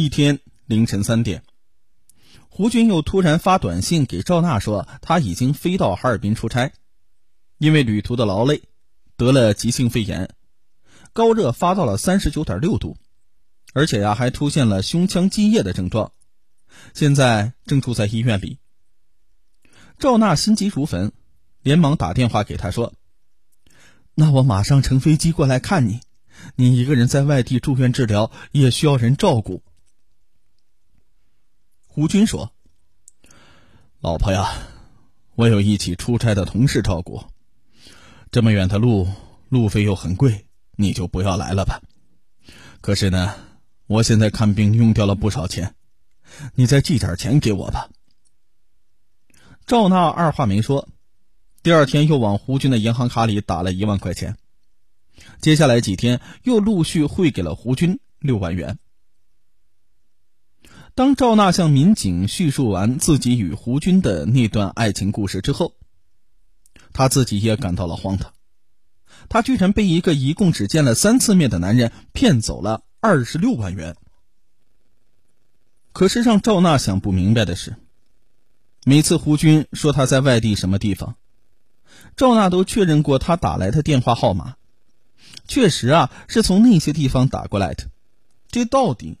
一天凌晨三点，胡军又突然发短信给赵娜说，他已经飞到哈尔滨出差，因为旅途的劳累，得了急性肺炎，高热发到了三十九点六度，而且呀还出现了胸腔积液的症状，现在正住在医院里。赵娜心急如焚，连忙打电话给他说：“那我马上乘飞机过来看你，你一个人在外地住院治疗，也需要人照顾。”胡军说：“老婆呀，我有一起出差的同事照顾，这么远的路，路费又很贵，你就不要来了吧。可是呢，我现在看病用掉了不少钱，你再寄点钱给我吧。”赵娜二话没说，第二天又往胡军的银行卡里打了一万块钱，接下来几天又陆续汇给了胡军六万元。当赵娜向民警叙述完自己与胡军的那段爱情故事之后，她自己也感到了荒唐。她居然被一个一共只见了三次面的男人骗走了二十六万元。可是让赵娜想不明白的是，每次胡军说他在外地什么地方，赵娜都确认过他打来的电话号码，确实啊是从那些地方打过来的。这到底？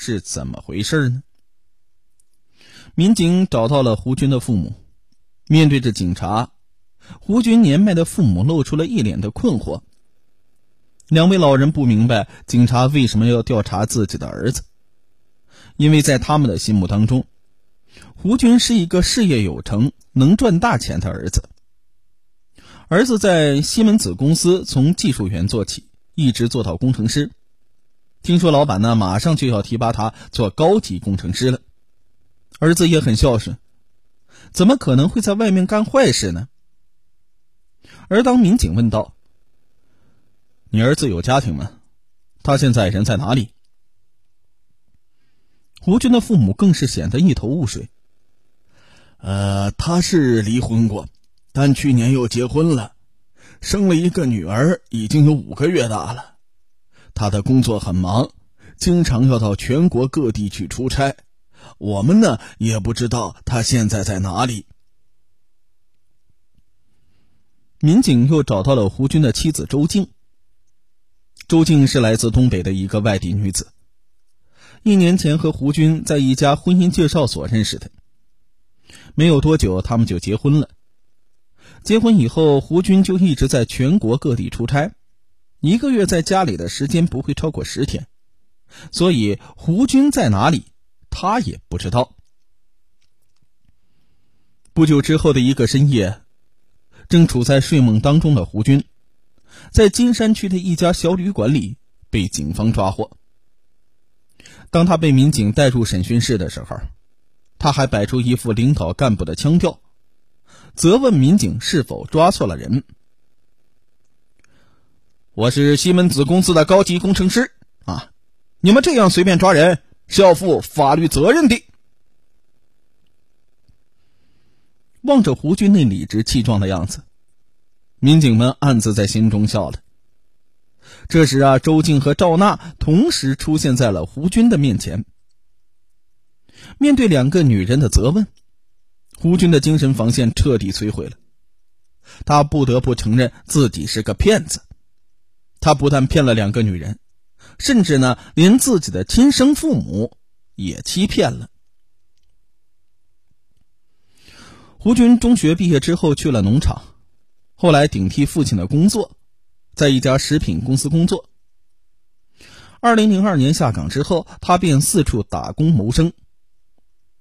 是怎么回事呢？民警找到了胡军的父母，面对着警察，胡军年迈的父母露出了一脸的困惑。两位老人不明白警察为什么要调查自己的儿子，因为在他们的心目当中，胡军是一个事业有成、能赚大钱的儿子。儿子在西门子公司从技术员做起，一直做到工程师。听说老板呢，马上就要提拔他做高级工程师了。儿子也很孝顺，怎么可能会在外面干坏事呢？而当民警问道：“你儿子有家庭吗？他现在人在哪里？”胡军的父母更是显得一头雾水。呃，他是离婚过，但去年又结婚了，生了一个女儿，已经有五个月大了。他的工作很忙，经常要到全国各地去出差。我们呢也不知道他现在在哪里。民警又找到了胡军的妻子周静。周静是来自东北的一个外地女子，一年前和胡军在一家婚姻介绍所认识的。没有多久，他们就结婚了。结婚以后，胡军就一直在全国各地出差。一个月在家里的时间不会超过十天，所以胡军在哪里，他也不知道。不久之后的一个深夜，正处在睡梦当中的胡军，在金山区的一家小旅馆里被警方抓获。当他被民警带入审讯室的时候，他还摆出一副领导干部的腔调，责问民警是否抓错了人。我是西门子公司的高级工程师啊！你们这样随便抓人是要负法律责任的。望着胡军那理直气壮的样子，民警们暗自在心中笑了。这时啊，周静和赵娜同时出现在了胡军的面前。面对两个女人的责问，胡军的精神防线彻底摧毁了，他不得不承认自己是个骗子。他不但骗了两个女人，甚至呢，连自己的亲生父母也欺骗了。胡军中学毕业之后去了农场，后来顶替父亲的工作，在一家食品公司工作。二零零二年下岗之后，他便四处打工谋生。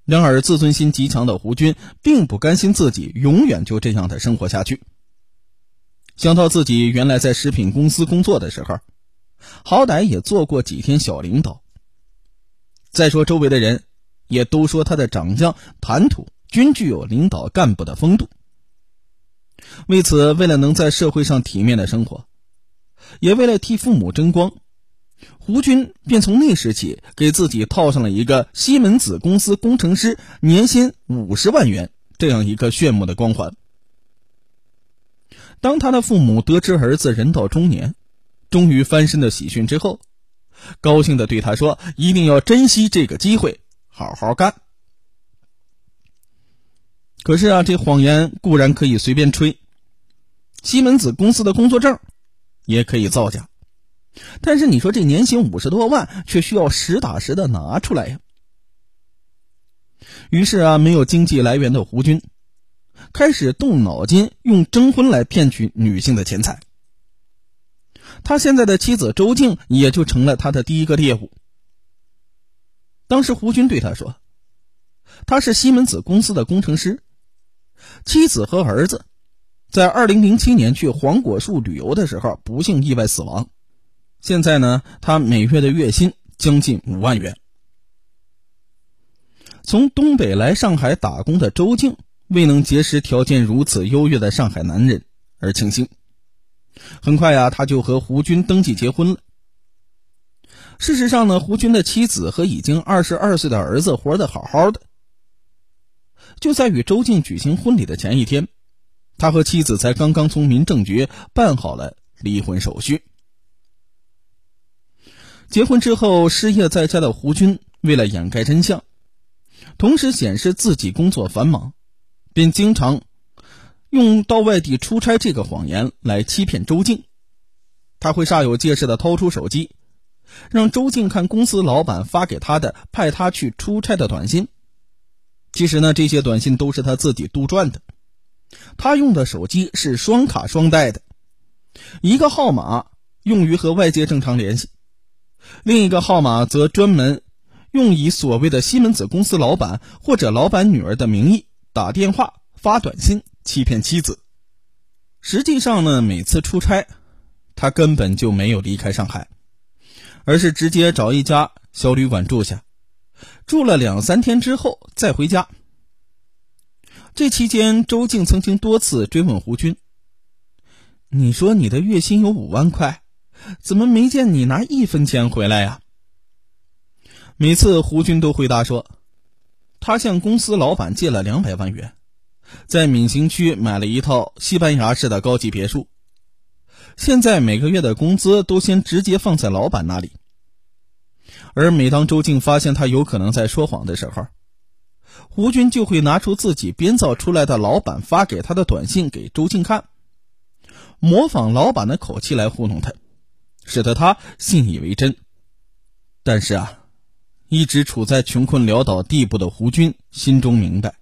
然而，自尊心极强的胡军并不甘心自己永远就这样的生活下去。想到自己原来在食品公司工作的时候，好歹也做过几天小领导。再说周围的人，也都说他的长相、谈吐均具有领导干部的风度。为此，为了能在社会上体面的生活，也为了替父母争光，胡军便从那时起给自己套上了一个西门子公司工程师，年薪五十万元这样一个炫目的光环。当他的父母得知儿子人到中年，终于翻身的喜讯之后，高兴的对他说：“一定要珍惜这个机会，好好干。”可是啊，这谎言固然可以随便吹，西门子公司的工作证也可以造假，但是你说这年薪五十多万，却需要实打实的拿出来呀。于是啊，没有经济来源的胡军开始动脑筋，用征婚来骗取女性的钱财。他现在的妻子周静也就成了他的第一个猎物。当时胡军对他说：“他是西门子公司的工程师，妻子和儿子在二零零七年去黄果树旅游的时候不幸意外死亡。现在呢，他每月的月薪将近五万元。”从东北来上海打工的周静未能结识条件如此优越的上海男人而庆幸。很快呀，他就和胡军登记结婚了。事实上呢，胡军的妻子和已经二十二岁的儿子活得好好的。就在与周静举行婚礼的前一天，他和妻子才刚刚从民政局办好了离婚手续。结婚之后，失业在家的胡军为了掩盖真相。同时显示自己工作繁忙，便经常用到外地出差这个谎言来欺骗周静。他会煞有介事的掏出手机，让周静看公司老板发给他的派他去出差的短信。其实呢，这些短信都是他自己杜撰的。他用的手机是双卡双待的，一个号码用于和外界正常联系，另一个号码则专门。用以所谓的西门子公司老板或者老板女儿的名义打电话发短信欺骗妻子。实际上呢，每次出差，他根本就没有离开上海，而是直接找一家小旅馆住下，住了两三天之后再回家。这期间，周静曾经多次追问胡军：“你说你的月薪有五万块，怎么没见你拿一分钱回来呀？”每次胡军都回答说，他向公司老板借了两百万元，在闵行区买了一套西班牙式的高级别墅，现在每个月的工资都先直接放在老板那里。而每当周静发现他有可能在说谎的时候，胡军就会拿出自己编造出来的老板发给他的短信给周静看，模仿老板的口气来糊弄他，使得他信以为真。但是啊。一直处在穷困潦倒地步的胡军心中明白，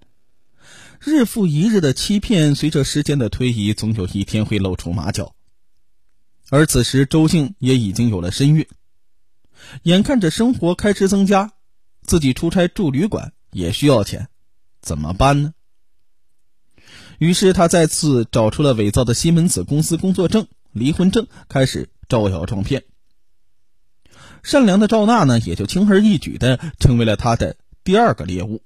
日复一日的欺骗，随着时间的推移，总有一天会露出马脚。而此时，周静也已经有了身孕，眼看着生活开支增加，自己出差住旅馆也需要钱，怎么办呢？于是，他再次找出了伪造的西门子公司工作证、离婚证，开始招摇撞骗。善良的赵娜呢，也就轻而易举的成为了他的第二个猎物。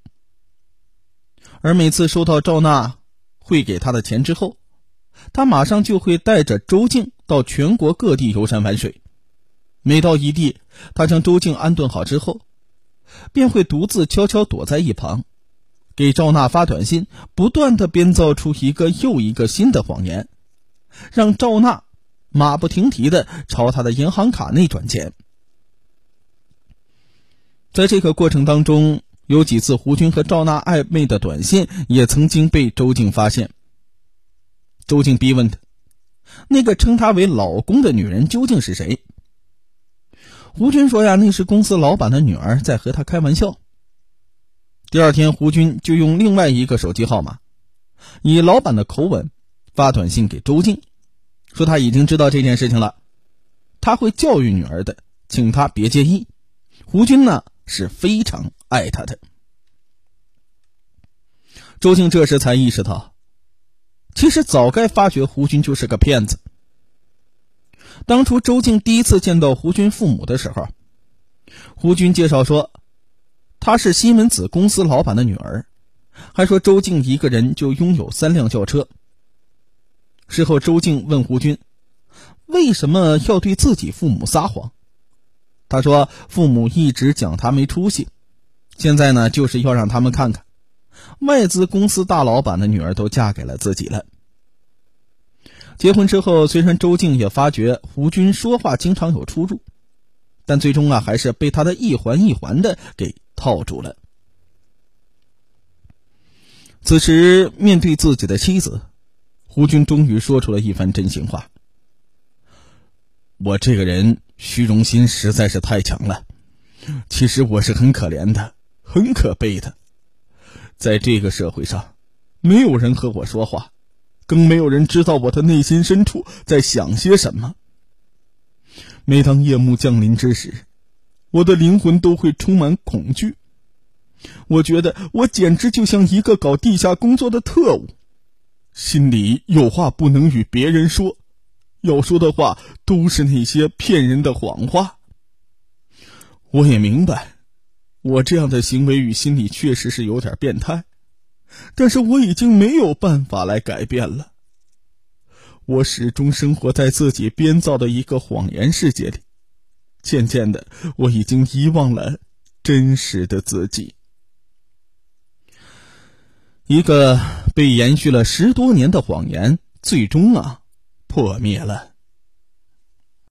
而每次收到赵娜汇给他的钱之后，他马上就会带着周静到全国各地游山玩水。每到一地，他将周静安顿好之后，便会独自悄悄躲在一旁，给赵娜发短信，不断的编造出一个又一个新的谎言，让赵娜马不停蹄的朝他的银行卡内转钱。在这个过程当中，有几次胡军和赵娜暧昧的短信也曾经被周静发现。周静逼问他：“那个称他为老公的女人究竟是谁？”胡军说：“呀，那是公司老板的女儿，在和他开玩笑。”第二天，胡军就用另外一个手机号码，以老板的口吻发短信给周静，说他已经知道这件事情了，他会教育女儿的，请他别介意。胡军呢？是非常爱他的。周静这时才意识到，其实早该发觉胡军就是个骗子。当初周静第一次见到胡军父母的时候，胡军介绍说，她是西门子公司老板的女儿，还说周静一个人就拥有三辆轿车。事后，周静问胡军，为什么要对自己父母撒谎？他说：“父母一直讲他没出息，现在呢，就是要让他们看看，外资公司大老板的女儿都嫁给了自己了。”结婚之后，虽然周静也发觉胡军说话经常有出入，但最终啊，还是被他的一环一环的给套住了。此时，面对自己的妻子，胡军终于说出了一番真心话：“我这个人虚荣心实在是太强了，其实我是很可怜的，很可悲的。在这个社会上，没有人和我说话，更没有人知道我的内心深处在想些什么。每当夜幕降临之时，我的灵魂都会充满恐惧。”我觉得我简直就像一个搞地下工作的特务，心里有话不能与别人说，要说的话都是那些骗人的谎话。我也明白，我这样的行为与心理确实是有点变态，但是我已经没有办法来改变了。我始终生活在自己编造的一个谎言世界里，渐渐的，我已经遗忘了真实的自己。一个被延续了十多年的谎言，最终啊破灭了。